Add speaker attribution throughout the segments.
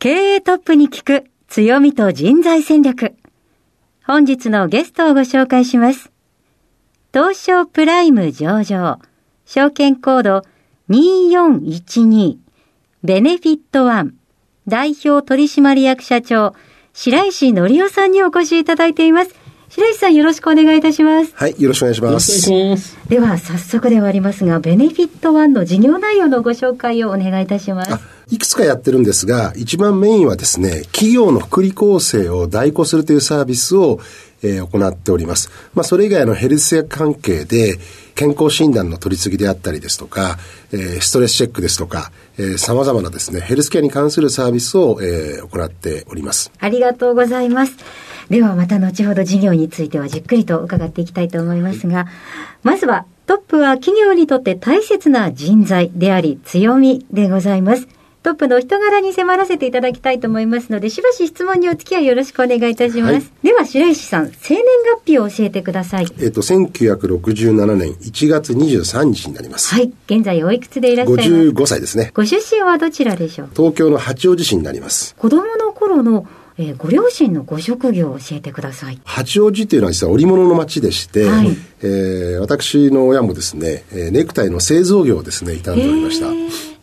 Speaker 1: 経営トップに聞く強みと人材戦略。本日のゲストをご紹介します。東証プライム上場、証券コード2412、ベネフィットワン、代表取締役社長、白石則夫さんにお越しいただいています。白石さんよろしくお願いいたします。
Speaker 2: はい、よろしくお願いしま
Speaker 3: よろし
Speaker 2: す。
Speaker 3: くお願いします
Speaker 1: では早速ではありますが、ベネフィットワンの事業内容のご紹介をお願いいたします。
Speaker 2: いくつかやってるんですが、一番メインはですね、企業の福利厚生を代行するというサービスを、えー行っております。まあ、それ以外のヘルスケア関係で、健康診断の取り次ぎであったりですとか、えーストレスチェックですとか、えー様々なですね、ヘルスケアに関するサービスを、えー行っております。
Speaker 1: ありがとうございます。ではまた後ほど事業についてはじっくりと伺っていきたいと思いますが、まずはトップは企業にとって大切な人材であり強みでございます。トップの人柄に迫らせていただきたいと思いますので、しばし質問にお付き合いよろしくお願いいたします。
Speaker 2: はい
Speaker 1: では白石さん、生年月日を教えてください。
Speaker 2: えっ、と、1967年1月23日になります。
Speaker 1: はい、現在おいくつでいらっしゃいます
Speaker 2: ？55歳ですね。
Speaker 1: ご出身はどちらでしょう？
Speaker 2: 東京の八王子市になります。
Speaker 1: 子供の頃の、えーご両親のご職業を教えてください。
Speaker 2: 八王子っていうのは実は織物の町でして、
Speaker 1: はい。
Speaker 2: えー私の親もですね、えーネクタイの製造業をですね、営んでおりました。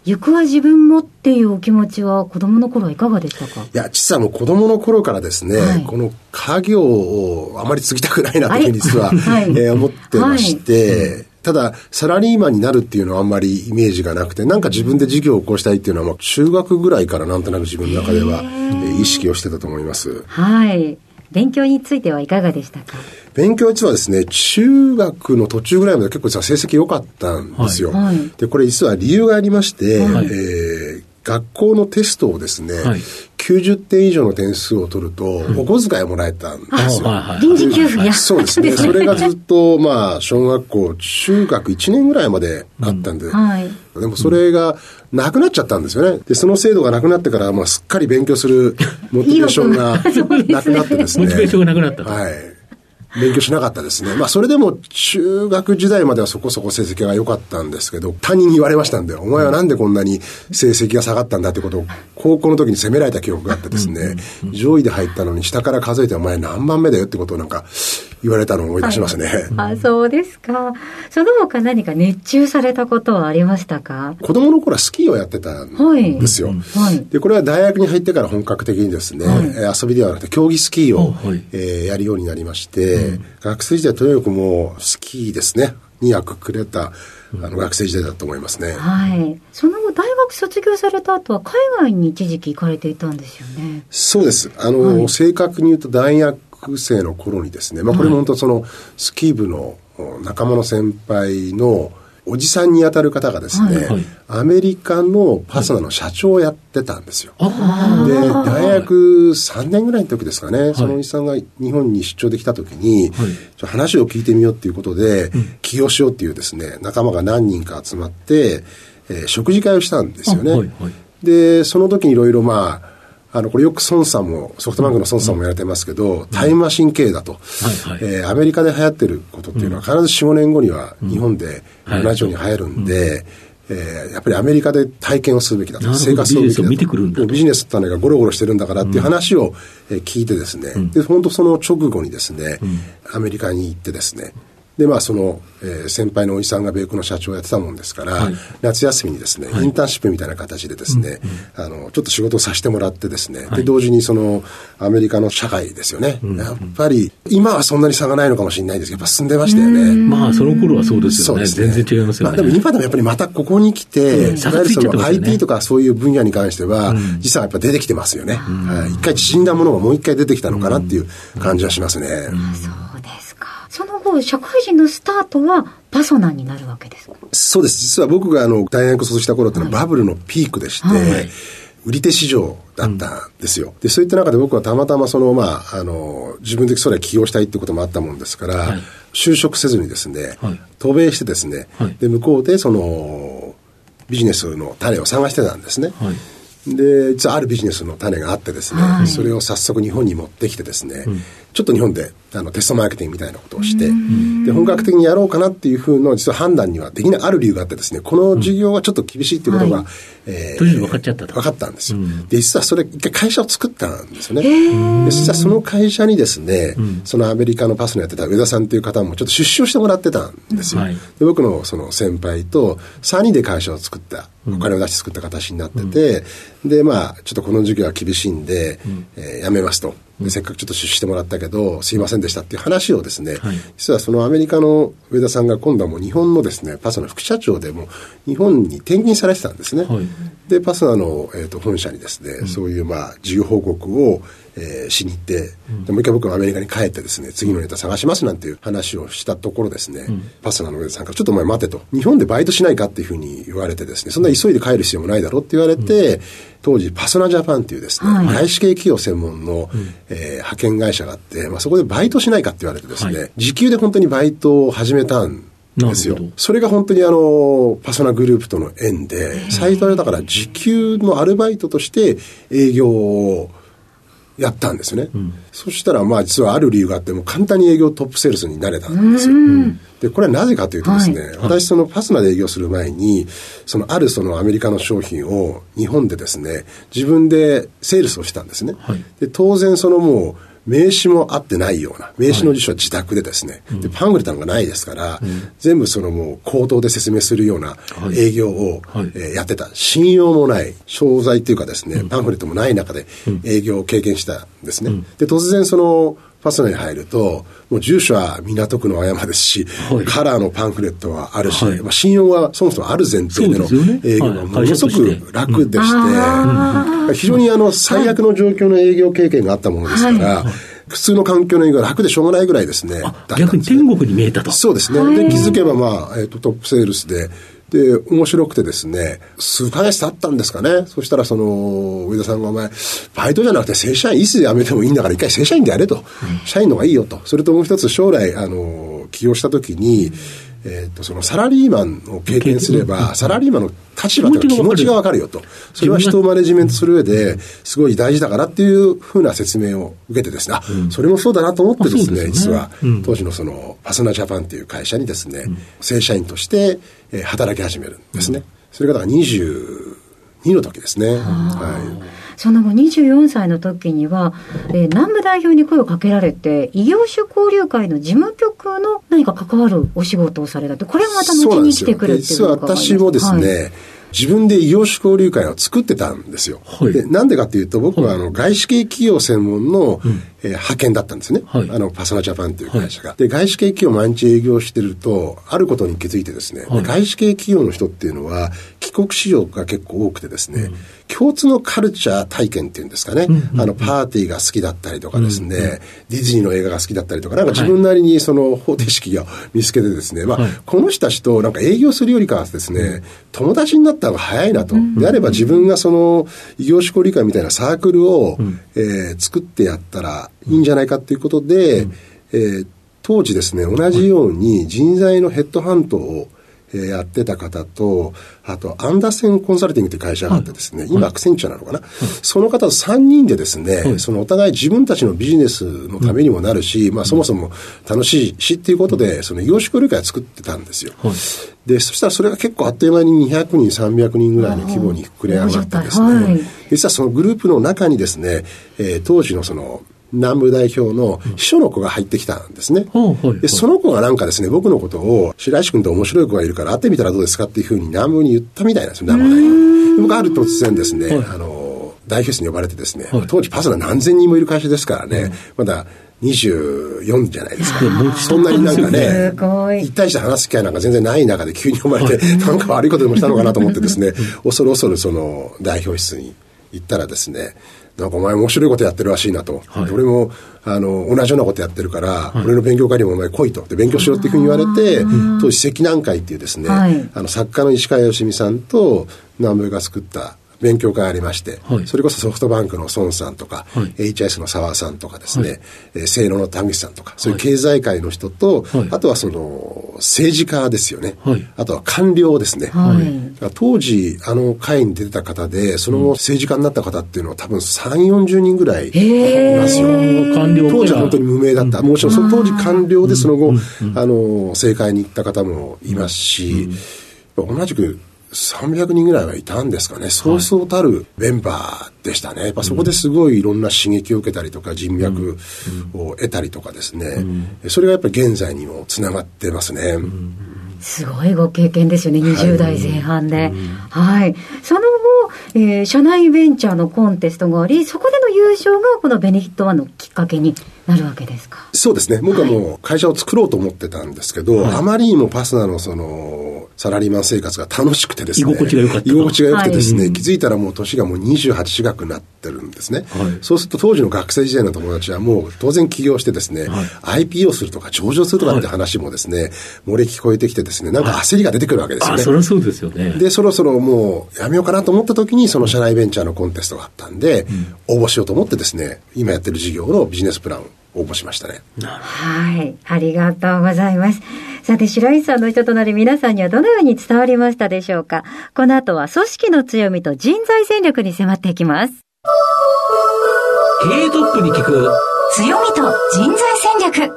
Speaker 1: 行くは自分もっていうお気持ちは子供の頃はいかがでしたか？
Speaker 2: や、実はもう子供の頃からですね、
Speaker 1: はい。
Speaker 2: この家業をあまり継ぎたくないなというふうに実は、
Speaker 1: はい。
Speaker 2: えー思ってまして、ただ、サラリーマンになるっていうのはあんまりイメージがなくて、なんか自分で事業を起こしたいっていうのは、まあ中学ぐらいからなんとなく自分の中では、えー意識をしてたと思います。
Speaker 1: はい。勉強についてはいかがでしたか？
Speaker 2: 勉強実はですね、中学の途中ぐらいまで結構実は成績良かったんですよ。
Speaker 1: はいはい
Speaker 2: で、これ実は理由がありまして、
Speaker 3: はい
Speaker 2: えー学校のテストをですね、
Speaker 3: はい
Speaker 2: 90点以上の点数を取ると、お小遣いもらえたんですよ。
Speaker 1: 臨時給付や。
Speaker 2: そうですね。それがずっと、まあ、小学校、中学1年ぐらいまであったんで、
Speaker 1: はい。
Speaker 2: でもそれがなくなっちゃったんですよね。で、その制度がなくなってから、まあ、すっかり勉強するモチベーションがなくなってですね。
Speaker 3: モチベーションがなくなったと
Speaker 2: はい。勉強しなかったですね。まあ、それでも中学時代まではそこそこ成績が良かったんですけど、他人に言われましたんで、お前はなんでこんなに成績が下がったんだってことを、高校の時に責められた記憶があってですね、上位で入ったのに下から数えてお前何番目だよってことをなんか言われたのを思い出しますね。
Speaker 1: あ、そうですか。その他何か熱中されたことはありましたか？
Speaker 2: 子供の頃はスキーをやってたん
Speaker 1: はい。
Speaker 2: ですよ。
Speaker 1: はい。
Speaker 2: で、これは大学に入ってから本格的にですね、遊びではなくて競技スキーを、
Speaker 3: あはい
Speaker 2: えーやるようになりまして、学生時代とにかくもうスキーですね、にはくくれた、あの学生時代だと思いますね。
Speaker 1: はい。その後大学卒業された後は海外に一時期行かれていたんですよね。
Speaker 2: そうです。あの、
Speaker 1: はい
Speaker 2: 正確に言うと大学生の頃にですね、まあこれも本当そのスキー部のお仲間の先輩のおじさんに当たる方がですね、
Speaker 3: はいはい。
Speaker 2: アメリカのパスナの社長をやってたんですよ。
Speaker 3: あ
Speaker 2: で、大学3年ぐらいの時ですかね、そのおじさんが日本に出張できた時に、
Speaker 3: はい。
Speaker 2: 話を聞いてみようっていうことで、起業しようっていうですね、仲間が何人か集まって、えー食事会をしたんですよね。
Speaker 3: あはいはい。
Speaker 2: で、その時にいろいろまあ、あの、これよく孫さんも、ソフトバンクの孫さんもやられてますけど、タイムマシン経営だと、
Speaker 3: はいはい。
Speaker 2: えーアメリカで流行ってることっていうのは必ず4、5年後には日本で
Speaker 3: はい。
Speaker 2: 同じように流行るんで、えーやっぱりアメリカで体験をするべきだと。生活をすべきだと。
Speaker 3: ビジ
Speaker 2: ビジネスってのがゴロゴロしてるんだからっていう話を、えー聞いてですね、で、本当その直後にですね、アメリカに行ってですね、で、まあ、その、えー、先輩のおじさんが米国の社長をやってたもんですから、はい、夏休みにですね、インターンシップみたいな形でですね、うんうん、あの、ちょっと仕事をさせてもらってですね、で、同時にその、アメリカの社会ですよね。やっぱり、今はそんなに差がないのかもしれないですけど、やっぱ進んでましたよね。
Speaker 3: まあ、その頃はそうですよね。ね全然違いますよね。まあ、
Speaker 2: でも今でもやっぱりまたここに来て、いわゆるその IT とかそういう分野に関しては、実はやっぱ出てきてますよね。はい、一回死んだものがもう一回出てきたのかなっていう感じはしますね。
Speaker 1: そうですか。その後、社会人のスタートはパソナンになるわけですか？
Speaker 2: そうです。実は僕があの、大学卒した頃ってのはバブルのピークでして、はい。売り手市場だったんですよ。うん、で、そういった中で僕はたまたまその、まあ、あの、自分でそれ起業したいってこともあったもんですから、はい、就職せずにですね、はい、渡米してですね、はい、で、向こうでその、ビジネスの種を探してたんですね。で、実はあるビジネスの種があってですね、それを早速日本に持ってきてですね、うんちょっと日本であのテストマーケティングみたいなことをして、で、本格的にやろうかなっていうふうの実は判断にはできないある理由があってですね、この事業はちょっと厳しいっていうことが、うんはい、
Speaker 3: えー、分かっちゃったと。
Speaker 2: 分かったんですよ。うん、で、実はそれ一回会社を作ったんですよね。で、実はその会社にですね、うん、そのアメリカのパスのやってた上田さんっていう方もちょっと出資をしてもらってたんですよ。はい、で僕のその先輩と3人で会社を作った、お金を出して作った形になってて、で、まあ、ちょっとこの授業は厳しいんで、えー、やめますと。でせっかくちょっと出資してもらったけど、すいませんでしたっていう話をですね、はい、実はそのアメリカの上田さんが今度はもう日本のですね、パソナ副社長でも日本に転勤されてたんですね。はい、で、パソナの、えーと、本社にですね、うん、そういうまあ、事業報告を、えー、しに行って、うん、でもう一回僕もアメリカに帰ってですね、次のネタ探しますなんていう話をしたところですね、うん、パスナの上田さんからちょっとお前待てと、日本でバイトしないかっていうふうに言われてですね、そんな急いで帰る必要もないだろうって言われて、当時パソナジャパンっていうですね、はい、外資系企業専門の、うん、えー、派遣会社があって、まあ、そこでバイトしないかって言われてですね、はい、時給で本当にバイトを始めたんですよ。それが本当にあの、パソナグループとの縁で、最初はだから時給のアルバイトとして営業をやったんですね。うん、そしたら、まあ実はある理由があって、も簡単に営業トップセールスになれたんですよ。で、これはなぜかというとですね、はい、私そのパスナで営業する前に、そのあるそのアメリカの商品を日本でですね、自分でセールスをしたんですね。はい、で、当然そのもう、名刺も合ってないような、名刺の辞書は自宅でですね、はい、でパンフレットなんかないですから、うん、全部そのもう口頭で説明するような営業を、はい、えー、やってた。信用もない、商材っていうかですね、パンフレットもない中で営業を経験したんですね。うん、で、突然その、ファスナに入ると、もう住所は港区の青山ですし、はい、カラーのパンフレットはあるし、はい、まあ、信用はそもそもある前提での営業がものすごく楽でして、非常にあの最悪の状況の営業経験があったものですから、普通の環境の営業が楽でしょうがないぐらいですね。
Speaker 3: 逆に天国に見えたと。
Speaker 2: そうですね。で、気づけばまあ、えっ、ー、と、トップセールスで、で、面白くてですね、数ヶ月経ったんですかね。そしたらその、上田さんがお前、バイトじゃなくて正社員、いつ辞めてもいいんだから一回正社員でやれと。社員の方がいいよと。それともう一つ将来、あの、起業した時に、えっ、ー、と、そのサラリーマンを経験すれば、サラリーマンの立場とか気持ちがわかるよと。それは人をマネジメントする上で、すごい大事だからっていうふうな説明を受けてですね、あ、うん、それもそうだなと思ってですね、すね実は、当時のその、パソナジャパンっていう会社にですね、うん、正社員として、えー、働き始めるんですね。それがだから22の時ですね。はい。
Speaker 1: その後24歳の時には、えー、南部代表に声をかけられて、異業種交流会の事務局の何か関わるお仕事をされたって、これもまた後に来てくるっていうのが
Speaker 2: 実は私もですね、はい自分で異業種交流会を作ってたんですよ。はい、でなんでかっていうと、僕はあの外資系企業専門の、うん、えー、派遣だったんですね。はい、あの、パソナジャパンっていう会社が。はい、で、外資系企業毎日営業してると、あることに気づいてですね、外資系企業の人っていうのは、帰国市場が結構多くてですね、うん共通のカルチャー体験っていうんですかね、うんうんうん、あの、パーティーが好きだったりとかですね、うんうん、ディズニーの映画が好きだったりとか、なんか自分なりにその方程式を見つけてですね、まあ、はい、この人たちとなんか営業するよりかはですね、友達になった方が早いなと。であれば自分がその異業種交流会みたいなサークルを、うん、えー、作ってやったらいいんじゃないかっていうことで、うん、えー、当時ですね、同じように人材のヘッドハントをえやってた方と、あと、アンダーセンコンサルティングという会社があってですね、はい、今、アクセンチャーなのかな、はい、その方と3人でですね、はい、そのお互い自分たちのビジネスのためにもなるし、まあ、そもそも楽しいしっていうことで、その業種交流会を作ってたんですよ。で、そしたらそれが結構あっという間に200人、300人ぐらいの規模に膨れ上がってですね、実はそのグループの中にですね、えー、当時のその、南部代表の秘書の子が入ってきたんですね。で、その子がなんかですね、僕のことを、白石君って面白い子がいるから会ってみたらどうですかっていうふうに南部に言ったみたいなんですよ、南部代表。僕ある突然ですね、あの、代表室に呼ばれてですね、当時パスナ何千人もいる会社ですからね、まだ24じゃないですか。そんなになんかね、一対して話す機会なんか全然ない中で急に呼ばれて、なんか悪いことでもしたのかなと思ってですね、恐る恐るその代表室に行ったらですね、なんかお前面白いことやってるらしいなと。はい、俺も、あの、同じようなことやってるから、はい、俺の勉強会にもお前来いと。で、勉強しろっていうふうに言われて、当時赤南会っていうですね、はい、あの、作家の石川良美さんと南部が作った勉強会ありまして、はい、それこそソフトバンクの孫さんとか、はい、HIS の澤さんとかですね、はい、えー、清野の田口さんとか、そういう経済界の人と、はい、あとはその政治家ですよね、あとは官僚ですね。当時、あの会に出てた方で、その後政治家になった方っていうのは多分3、40人ぐらいいますよ。官僚当時は本当に無名だった。もちろんその当時官僚でその後、あの、政界に行った方もいますし、同じく300人ぐらいはいたんですかね。そうそうたるメンバーでしたね。やっぱそこですごいいろんな刺激を受けたりとか、人脈を得たりとかですね。それがやっぱり現在にもつながってますね。
Speaker 1: すごいご経験ですよね、20代前半で。はい。はい、その後、えー、社内ベンチャーのコンテストがあり、そこでの優勝がこのベネフィットワンのきっかけになるわけですか？
Speaker 2: そうですね。僕はもう会社を作ろうと思ってたんですけど、はい、あまりにもパスナのその、サラリーマン生活が楽しくてですね。
Speaker 3: 居心地が良かった。
Speaker 2: 居心地が良くてですね、はい、気づいたらもう年がもう28近くなってるんですね。はい、そうすると当時の学生時代の友達はもう当然起業してですね、はい、IPO するとか上場するとかって話もですね、漏れ聞こえてきてですね、なんか焦りが出てくるわけですよね。
Speaker 3: そりゃそうですよね。
Speaker 2: で、そろそろもうやめようかなと思った時に、その社内ベンチャーのコンテストがあったんで、うん、応募しようと思ってですね、今やってる事業のビジネスプランを応募しましたね。
Speaker 1: はい。ありがとうございます。さて、白石さんの人となり皆さんにはどのように伝わりましたでしょうか？この後は組織の強みと人材戦略に迫っていきます。
Speaker 3: 経営トップに聞く
Speaker 1: 強みと人材戦略。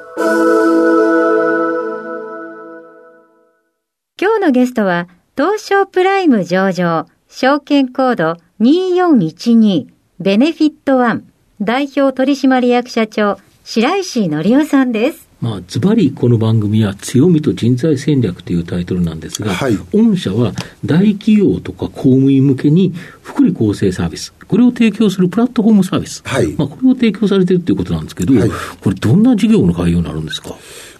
Speaker 1: 今日のゲストは、東証プライム上場、証券コード2412ベネフィットワン代表取締役社長白石則夫さんです。
Speaker 3: まあ、ズバリこの番組は強みと人材戦略というタイトルなんですが、はい、御社は大企業とか公務員向けに福利厚生サービス、これを提供するプラットフォームサービス、はい、まあ、これを提供されているということなんですけど、はい、これどんな事業の概要になるんですか？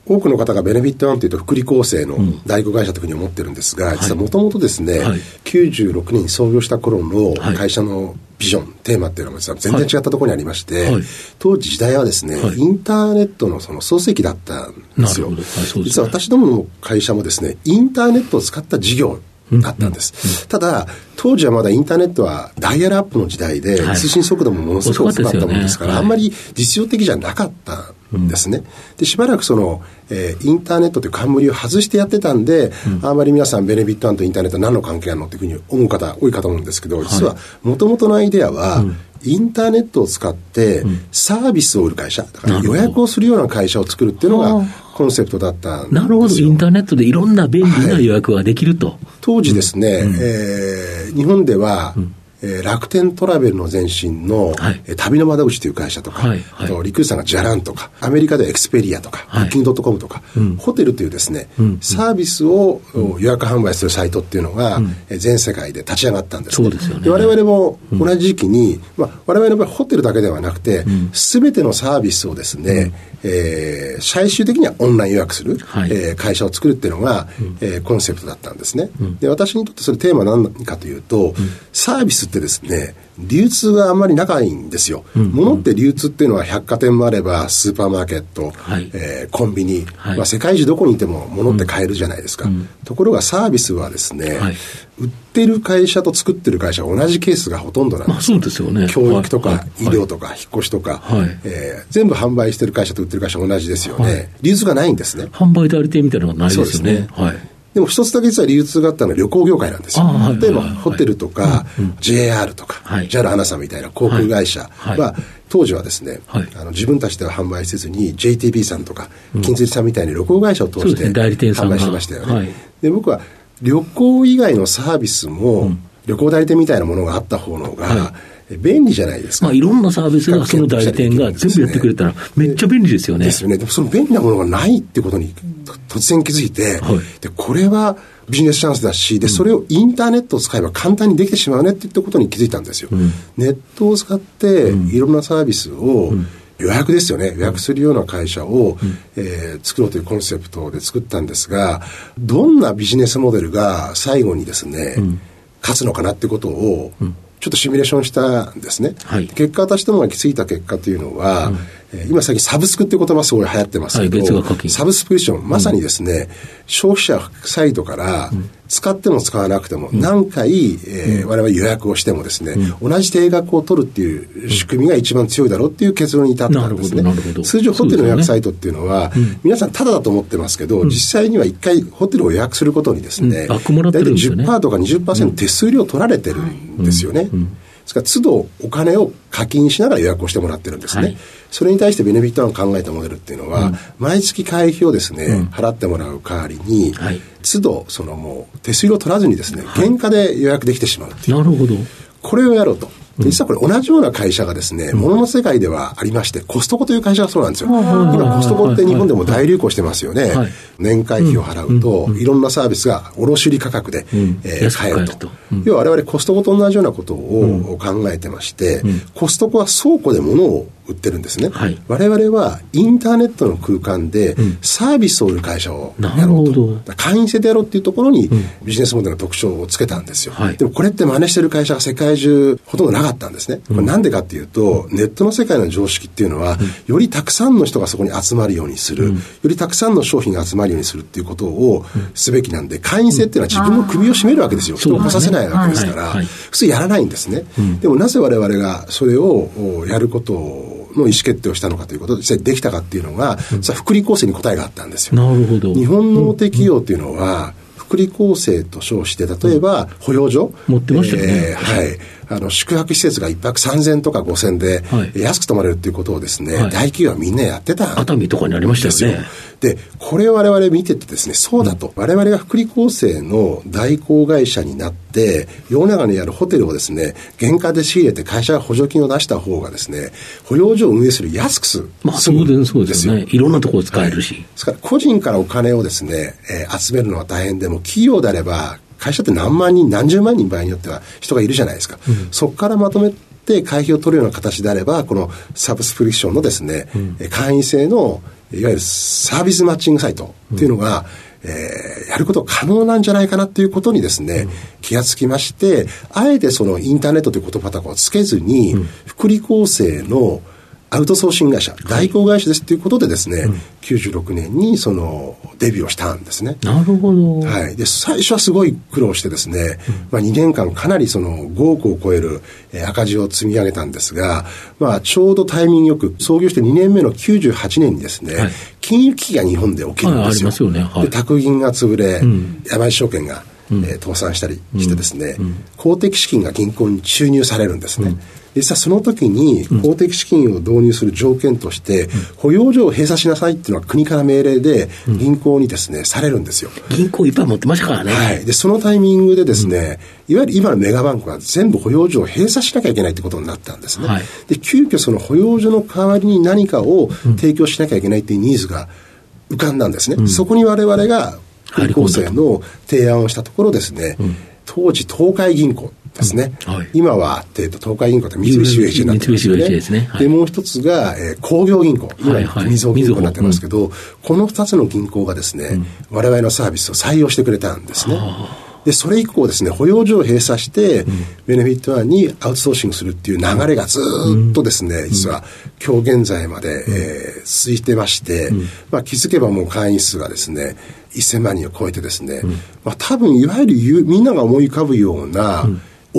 Speaker 2: 多くの方がベネフィットワンというと福利厚生の代行会社というふうに思ってるんですが、実はもともとですね、はい、96年に創業した頃の会社のビジョン、テーマっていうのは全然違ったところにありまして、はい、当時時代はですね、はい、インターネットのその創世期だったんですよ。すね、実は私どもの会社もですね、インターネットを使った事業だったんです。ただ、当時はまだインターネットはダイヤルアップの時代で、通信速度もものすごく遅かったものですから、あんまり実用的じゃなかったんですね。で、しばらくその、えー、インターネットという冠を外してやってたんで、うん、あんまり皆さんベネフィットワンとインターネット何の関係あるのっていうふうに思う方多いかと思うんですけど、実はもともとのアイデアは、うん。インターネットを使ってサービスを売る会社、だから予約をするような会社を作るっていうのがコンセプトだったんです
Speaker 3: なるほど、インターネットでいろんな便利な予約ができると。はい、
Speaker 2: 当時ですね、うん、えー、日本では、うんえー、楽天トラベルの前身の、はい、えー、旅の窓口という会社とか、はい。はい、あとリクルーさんがジャランとか、アメリカでエクスペリアとか、ブッキングドットコムとか、うん、ホテルというですね、うん、サービスを、予約販売するサイトっていうのが、うん、えー、全世界で立ち上がったんです、
Speaker 3: ね、そうですよね。
Speaker 2: 我々も同じ時期に、まあ、我々の場合ホテルだけではなくて、す、べ、てのサービスをですね、えー、最終的にはオンライン予約する、はい、えー、会社を作るっていうのが、うん、えー、コンセプトだったんですね。で、私にとってそれテーマは何かというと、サービスってですね、流通があんまり長いんですよ。うん、物って流通っていうのは百貨店もあれば、スーパーマーケット、はい、えー、コンビニ、はい、まあ、世界中どこにいても物って買えるじゃないですか。うん、ところがサービスはですね、はい、売ってる会社と作ってる会社は同じケースがほとんどなんです。
Speaker 3: そうですよね。
Speaker 2: 教育とか、医療とか、引っ越しとか、はい、えー、全部販売してる会社と売ってる会社は同じですよね。流通がないんですね。
Speaker 3: 販売代理店みたいなのがないですよね。ねはい。
Speaker 2: でも一つだけ実は流通があったのは旅行業界なんですよ。例えばホテルとか、JR とか、JAL アナさんみたいな航空会社は、当時はですね、あの自分たちでは販売せずに JTB さんとか、金鶴さんみたいに旅行会社を通して販売してましたよね。で僕は旅行以外のサービスも、旅行代理店みたいなものがあった方のが、便利じゃないですか。
Speaker 3: まあ、いろんなサービスがその代理店が全部やってくれたら、めっちゃ便利ですよね。
Speaker 2: ですよね。でもその便利なものがないってことに突然気づいて、はい、でこれはビジネスチャンスだし、で、それをインターネットを使えば簡単にできてしまうねっていったことに気づいたんですよ。うん、ネットを使って、いろんなサービスを、予約ですよね。予約するような会社を、うん、えー、作ろうというコンセプトで作ったんですが、どんなビジネスモデルが最後にですね、うん、勝つのかなってことを、ちょっとシミュレーションしたんですね。はい、結果私どもが行き着いた結果というのは、うん今最近サブスクって言葉すごい流行ってますけど、はい、サブスクリプション、まさにですね、うん、消費者サイトから使っても使わなくても、何回、えー、我々予約をしてもですね、同じ定額を取るっていう仕組みが一番強いだろうっていう結論に至ったんですね。通常ホテルの予約サイトっていうのは、皆さんただだと思ってますけど、実際には一回ホテルを予約することにですね、大体10%とか20%手数料取られてるんですよね。ですから、都度お金を課金しながら予約をしてもらってるんですね。はい、それに対してベネフィットワン考えたモデルっていうのは、うん、毎月会費をですね、うん、払ってもらう代わりに、はい、都度、そのもう手数料取らずにですね、原価で予約できてしまうっていう。
Speaker 3: なるほど。
Speaker 2: これをやろうと。実はこれ同じような会社がですね、ものの世界ではありまして、コストコという会社がそうなんですよ。今コストコって日本でも大流行してますよね。年会費を払うと、いろんなサービスが卸売価格で、え買えると。要は我々コストコと同じようなことを考えてまして、コストコは倉庫で物を売ってるんですね、はい、我々はインターネットの空間でサービスを売る会社をやろうと、うん、会員制でやろうっていうところにビジネスモデルの特徴をつけたんですよ、はい、でもこれって真似してる会社が世界中ほとんどなかったんですね。これなんでかっていうとネットの世界の常識っていうのは、よりたくさんの人がそこに集まるようにする、よりたくさんの商品が集まるようにするっていうことをすべきなんで会員制っていうのは自分の首を絞めるわけですよ、人を来させないわけですから、普通やらないんですね、でもなぜ我々がそれをやることをの意思決定をしたのかということで、実際できたかっていうのが、うん、福利厚生に答えがあったんですよ。
Speaker 3: なるほど。
Speaker 2: 日本の大手企業っていうのは、福利厚生と称して、例えば、保養所？
Speaker 3: 持ってましたよね。
Speaker 2: えー、はい。あの、宿泊施設が一泊3000とか5000で、安く泊まれるっていうことをですね、はい、大企業はみんなやってた
Speaker 3: 熱海とかにありましたよね。
Speaker 2: で、これを我々見ててですね、そうだと。うん、我々が福利厚生の代行会社になって、世の中にあるホテルをですね、原価で仕入れて会社が補助金を出した方がですね、保養所を運営する安くする。
Speaker 3: まあ、そうですよね。いろんなところ使えるし。はい、
Speaker 2: ですから個人からお金をですね、えー、集めるのは大変でも、企業であれば、会社って何万人、何十万人場合によっては人がいるじゃないですか。うん、そこからまとめて会費を取るような形であれば、このサブスクリプションのですね、うん、会員制のいわゆるサービスマッチングサイトっていうのが、うん、えー、やること可能なんじゃないかなっていうことにですね、うん、気がつきまして、あえてそのインターネットという言葉とかをつけずに、福利厚生のアウトソーシング会社、代行会社ですっていうことでですね、うん、96年にそのデビューをしたんですね。
Speaker 3: なるほど。
Speaker 2: はい。で、最初はすごい苦労してですね、うん、まあ2年間かなりその5億を超える赤字を積み上げたんですが、まあちょうどタイミングよく創業して2年目の98年にですね、はい、金融危機が日本で起きるんですよ。はい、ありますよね。はい、で、宅銀が潰れ、うん、山井証券がえー、倒産したりしてですね、公的資金が銀行に注入されるんですね。実はその時に公的資金を導入する条件として、保養所を閉鎖しなさいっていうのは国から命令で銀行にですね、されるんですよ。
Speaker 3: 銀行いっぱい持ってましたからね。
Speaker 2: はい。で、そのタイミングでですね、いわゆる今のメガバンクは全部保養所を閉鎖しなきゃいけないってことになったんですね。はい、で、急遽その保養所の代わりに何かを提供しなきゃいけないっていうニーズが浮かんだんですね。うん、そこに我々が高生の提案をしたところですね、うん、当時東海銀行ですね、うん。はい、今は、えーと、東海銀行って三菱 UFJ になってますよね。ですね、はい、でもう一つが、えー、工業銀行、今、はいはい、みずほ銀行になってますけど、この二つの銀行がですね、うん、我々のサービスを採用してくれたんですね。で、それ以降ですね、保養所を閉鎖して、うん、ベネフィットワンにアウトソーシングするっていう流れがずっとですね、うん、実は今日現在まで、うん、えー、続いてまして、まあ、気づけばもう会員数がですね、1000万人を超えてですね、まあ、多分いわゆるみんなが思い浮かぶような、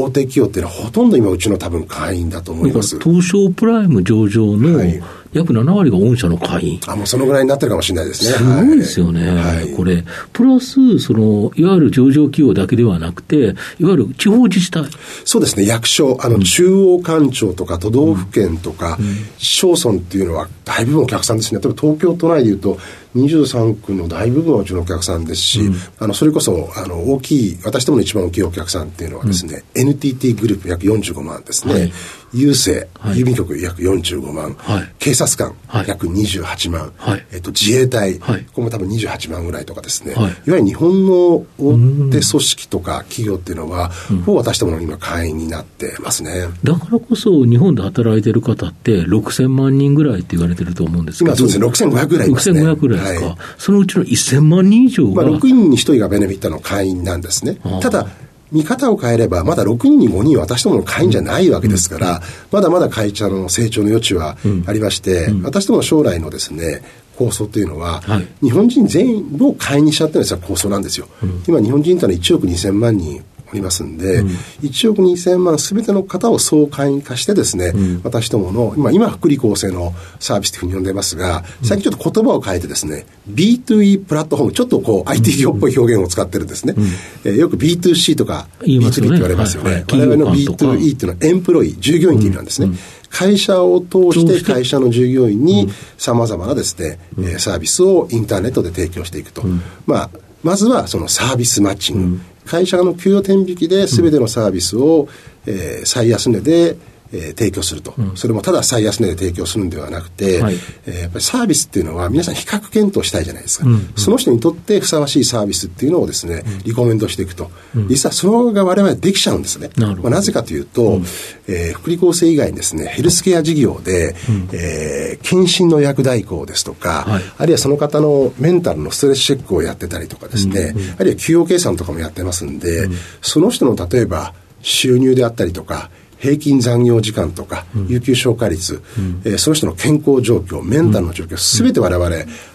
Speaker 2: 大手企業っていうのはほとんど今うちの多分会員だと思います。
Speaker 3: 東証プライム上場の、はい約7割が御社の会員。
Speaker 2: あ、もうそのぐらいになってるかもしれないですね。
Speaker 3: すごいですよね。はい、これ、プラス、その、いわゆる上場企業だけではなくて、いわゆる地方自治体。
Speaker 2: そうですね、役所、あの、中央官庁とか都道府県とか、市町村っていうのは大部分お客さんですね。例えば東京都内でいうと、23区の大部分はうちのお客さんですし、うん、あのそれこそあの大きい私どもの一番大きいお客さんっていうのはですね、うん、NTT グループ約45万ですね、はい、郵政、はい、郵便局約45万、はい、警察官、約28万、えっと、自衛隊、これも多分28万ぐらいとかですね、い、わゆる日本の大手組織とか企業っていうのは、ほぼ私どもの今会員になってますね。
Speaker 3: だからこそ日本で働いてる方って6000万人ぐらいって言われてると思うんですけど。
Speaker 2: 今そうですね、6500ぐらいですね。
Speaker 3: 6500ぐらいですか？そのうちの1000万人以上が。
Speaker 2: まあ、6人に1人がベネフィットの会員なんですね。ただ、見方を変えれば、まだ6人に5人私どもの会員じゃないわけですから、まだまだ会社の成長の余地はありまして、私どもの将来のですね、構想というのは、はい、日本人全員を会員にしちゃってるのが構想なんですよ。うん、今、日本人というのは1億2000万人おりますんで、うん、1億2000万すべての方を総会員化してですね、うん、私どもの、今、今、福利厚生のサービスというふうに呼んでますが、最近ちょっと言葉を変えてですね、B2E プラットフォーム、ちょっとこう、IT 業っぽい表現を使ってるんですね。うん、えー、よく B2C とか B2B って言われますよね。我々の B2E っていうのはエンプロイ、従業員っていう意味なんですね。会社を通して会社の従業員にさまざまなですね、うん、サービスをインターネットで提供していくと。まあ、まずはそのサービスマッチング。会社の給与天引きで全てのサービスを、えー、最安値でえー、提供すると、うん、それもただ最安値で提供するんではなくて、はい、えー、やっぱりサービスっていうのは皆さん比較検討したいじゃないですか、うん。うん、その人にとってふさわしいサービスっていうのをですね、うん、リコメンドしていくと、うん、実はそのが我々できちゃうんですね。な,、まあ、なぜかというと、うん、えー、福利厚生以外にですねヘルスケア事業で、うん、えー、検診の薬代行ですとか、はい、あるいはその方のメンタルのストレスチェックをやってたりとかですね、うんうん、あるいは給与計算とかもやってますんで、その人の例えば収入であったりとか平均残業時間とか、有給消化率、うん、えー、その人の健康状況、メンタルの状況、すべて我々、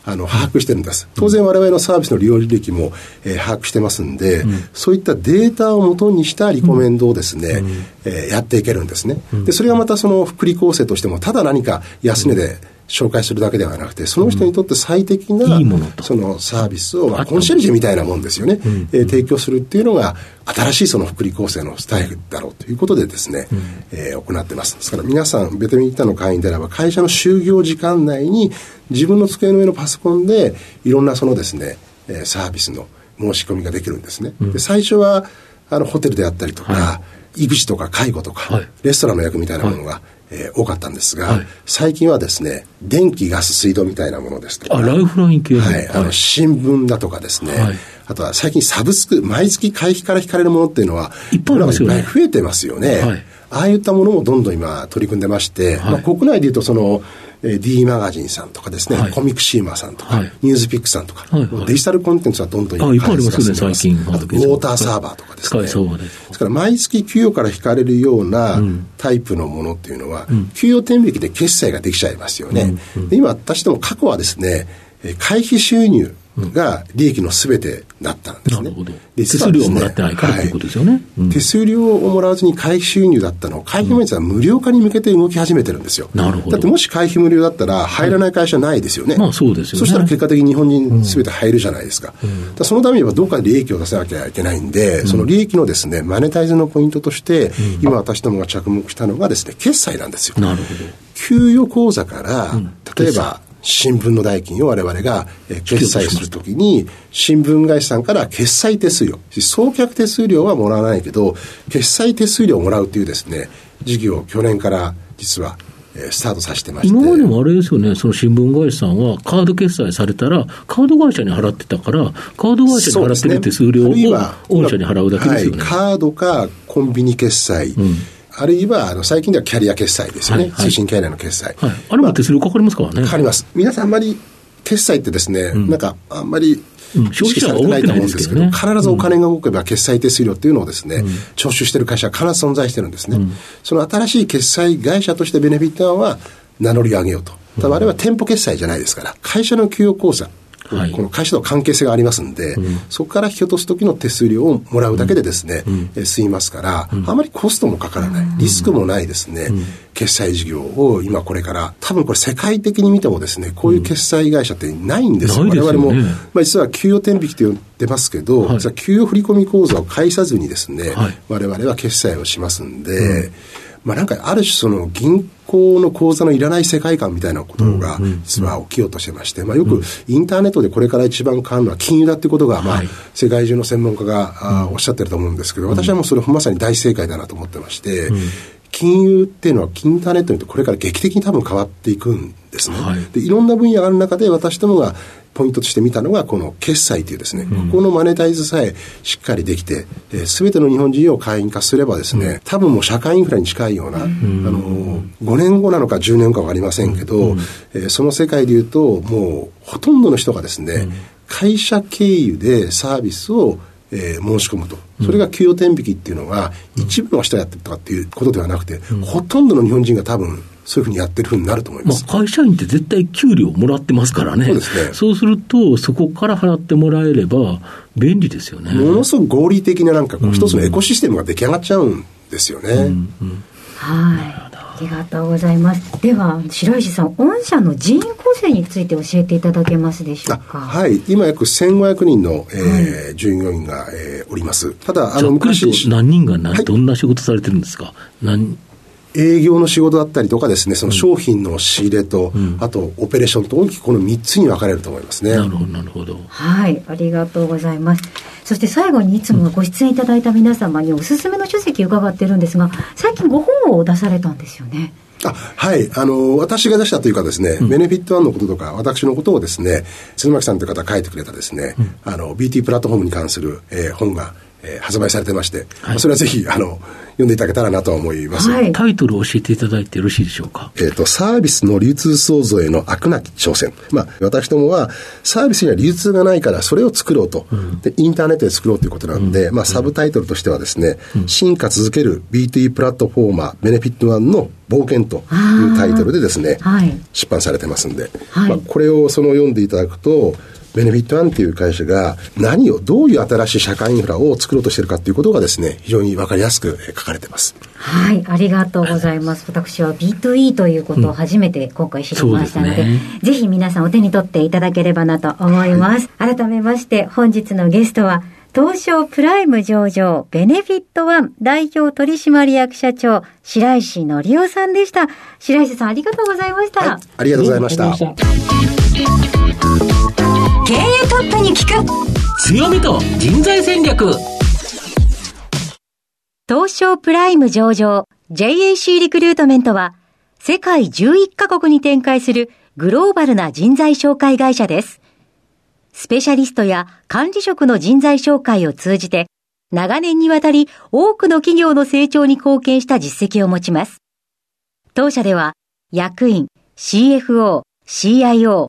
Speaker 2: あの、把握してるんです。当然我々のサービスの利用履歴も、えー、把握してますんで、うん、そういったデータをもとにしたリコメンドをですね、うん、えー、やっていけるんですね。で、それがまたその福利厚生としても、ただ何か安値で、紹介するだけではなくて、その人にとって最適な、そのサービスを、まあ、コンシェルジュみたいなもんですよね、えー、提供するっていうのが、新しいその福利厚生のスタイルだろうということでですね、うん、えー、行ってます。ですから皆さん、ベトミンタの会員であれば、会社の就業時間内に自分の机の上のパソコンで、いろんなそのですね、えー、サービスの申し込みができるんですね。うん、で最初は、あの、ホテルであったりとか、はい、育児とか介護とか、はい、レストランの役みたいなものが、はいえー、多かったんですが、はい、最近はですね、電気、ガス、水道みたいなものですとか、
Speaker 3: あ、ライフライン系
Speaker 2: はい、あの、新聞だとかですね、はい、あとは最近サブスク、毎月会費から引かれるものっていうのは、
Speaker 3: いっぱいあ増
Speaker 2: えてますよね。はい、ああいったものもどんどん今取り組んでまして、まあ、国内でいうとその、えー、D マガジンさんとかですね、はい、コミックシーマーさんとか、はい、ニュースピックさんとか、はいはい、デジタルコンテンツはどんどん
Speaker 3: いっぱいあります。
Speaker 2: あと、ウォーターサーバーとかですね。です。から、毎月給与から引かれるようなタイプのものっていうのは、うん、給与天引きで決済ができちゃいますよね。うん。うん、今、私ども過去はですね、会費収入、が利益のすべてだったんですね。なるほど。
Speaker 3: 手数料をもらってないからということですよね。
Speaker 2: 手数料をもらわずに会費収入だったのを、会費面接は無料化に向けて動き始めてるんですよ。
Speaker 3: なるほど。
Speaker 2: だってもし会費無料だったら入らない会社ないですよね。
Speaker 3: まあそうですよね。
Speaker 2: そしたら結果的に日本人すべて入るじゃないですか。かそのためにはどこかで利益を出さなきゃいけないんで、その利益のですね、マネタイズのポイントとして、今私どもが着目したのがですね、決済なんですよ。
Speaker 3: なるほど。
Speaker 2: 給与口座から、例えば、新聞の代金を我々が決済するときに、新聞会社さんから決済手数料、送客手数料はもらわないけど、決済手数料をもらうというですね、事業を去年から実はスタートさせてまして。
Speaker 3: 今までもあれですよね、その新聞会社さんは、カード決済されたら、カード会社に払ってたから、カード会社に払ってる手数料を御社に払うだけですよね。
Speaker 2: はい、カードかコンビニ決済、うんあるいはあの最近ではキャリア決済ですよね、はいはい、通信キャリアの決済。
Speaker 3: はい、あれも手数料かかりますからね。
Speaker 2: かかります。皆さんあんまり決済ってですね、うん、なんかあんまり意識されてないと思うんですけど、うん、必ずお金が動けば決済手数料っていうのをですね、うん、徴収している会社は必ず存在してるんですね。その新しい決済会社としてベネフィットは名乗り上げようと。ただあれは店舗決済じゃないですから、会社の給与口座、はい、この会社と関係性がありますんで、うん、そこから引き落とす時の手数料をもらうだけでですね、うん。え済みますから、うん、あまりコストもかからない、リスクもないですね、決済事業を今これから、多分これ世界的に見てもですね、こういう決済会社ってないんですよ。我々も、まあ実は給与天引きと言ってますけど、はい、実は給与振込口座を介さずにですね、はい、我々は決済をしますんで、まあなんかある種その銀行の口座のいらない世界観みたいなことが実は起きようとしてまして、まあよくインターネットでこれから一番変わるのは金融だっていうことが、まあ世界中の専門家がおっしゃってると思うんですけど、私はもうそれまさに大正解だなと思ってまして、金融っていうのはインターネットによってこれから劇的に多分変わっていくんですね。はい、でいろんな分野がある中で私どもがポイントとして見たのが、この決済というですね、うん、ここのマネタイズさえしっかりできて、す、べ、ての日本人を会員化すればですね、多分もう社会インフラに近いような、うん、あの、5年後なのか10年後かわかりませんけど、うん、えー、その世界でいうと、もうほとんどの人がですね、会社経由でサービスをえー、申し込むと。それが給与転引きっていうのが、一部の人がやってるとかっていうことではなくて、うん、ほとんどの日本人が多分、そういうふうにやってるふうになると思います。
Speaker 3: まあ、会社員って絶対給料もらってますからね。そうですね。そうすると、そこから払ってもらえれば、便利ですよね。
Speaker 2: ものすごく合理的ななんか、一つのエコシステムが出来上がっちゃうんですよね。うんうん、
Speaker 1: はい。ありがとうございます。では、白石さん、御社の人員構成について教えていただけますでしょうか？
Speaker 2: はい。今約1500人の、えー、はい、従業員が、えー、おります。
Speaker 3: ただ、あの、昔。何人が何、はい、どんな仕事されてるんですか？何
Speaker 2: 営業の仕事だったりとかですね、その商品の仕入れと、うん、あとオペレーションと大きくこの3つに分かれると思いますね。
Speaker 3: なるほど、なるほど。
Speaker 1: はい、ありがとうございます。そして最後にいつもご出演いただいた皆様におすすめの書籍伺ってるんですが、最近ご本を出されたんですよね。
Speaker 2: あはい。あの、私が出したというかですね、うん、ベネフィットワンのこととか、私のことをですね、鶴巻さんという方が書いてくれたですね、うん、あの、BT プラットフォームに関する、えー、本が、えー、発売されてまして、はい、それはぜひ、あの、読んでいただけたらなと思います。は
Speaker 3: い、タイトルを教えていただいてよろしいでしょうか？
Speaker 2: えっ、ー、と、サービスの流通創造への飽くなき挑戦。まあ、私どもは、サービスには流通がないから、それを作ろうと、うん、で、インターネットで作ろうということなんで、うん、まあ、サブタイトルとしてはですね、うん、進化続ける B2E プラットフォーマー、ベネフィットワンの冒険というタイトルでですね、はい、出版されてますんで、はい、まあ、これをその読んでいただくと、ベネフィットワンっていう会社が何を、どういう新しい社会インフラを作ろうとしているかっていうことがですね、非常にわかりやすく書かれてます。
Speaker 1: はい、ありがとうございます。私は B2E ということを初めて今回知りましたので、うんでね、ぜひ皆さんお手に取っていただければなと思います。はい、改めまして本日のゲストは、東証プライム上場、ベネフィットワン代表取締役社長、白石則夫さんでした。白石さん、ありがとうございました。はい、
Speaker 2: ありがとうございました。
Speaker 1: 経営トップに聞く
Speaker 3: 強みと人材戦略
Speaker 1: 東証プライム上場 JAC リクルートメントは世界11カ国に展開するグローバルな人材紹介会社です。スペシャリストや管理職の人材紹介を通じて長年にわたり多くの企業の成長に貢献した実績を持ちます。当社では役員、CFO、CIO、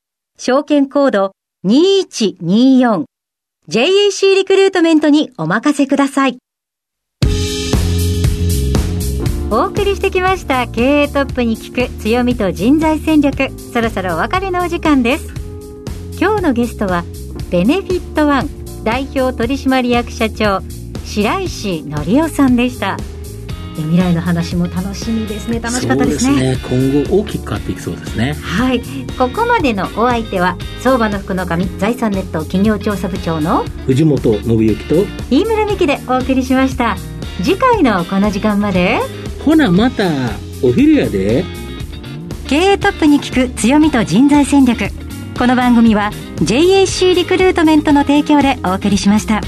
Speaker 1: 証券コード2124 JAC リクルートメントにお任せください。お送りしてきました経営トップに聞く強みと人材戦略。そろそろお別れのお時間です。今日のゲストはベネフィットワン代表取締役社長白石則夫さんでした。未来の話も楽しみですね。楽しかったですね、
Speaker 3: ね、今後大きく変わっていきそうですね。
Speaker 1: はい。ここまでのお相手は相場の福の神財産ネット企業調査部長の
Speaker 3: 藤本信之と
Speaker 1: 飯村美希でお送りしました。次回のこの時間まで
Speaker 3: ほなまたお昼やで。
Speaker 1: 経営トップに聞く強みと人材戦略。この番組は JAC リクルートメントの提供でお送りしました。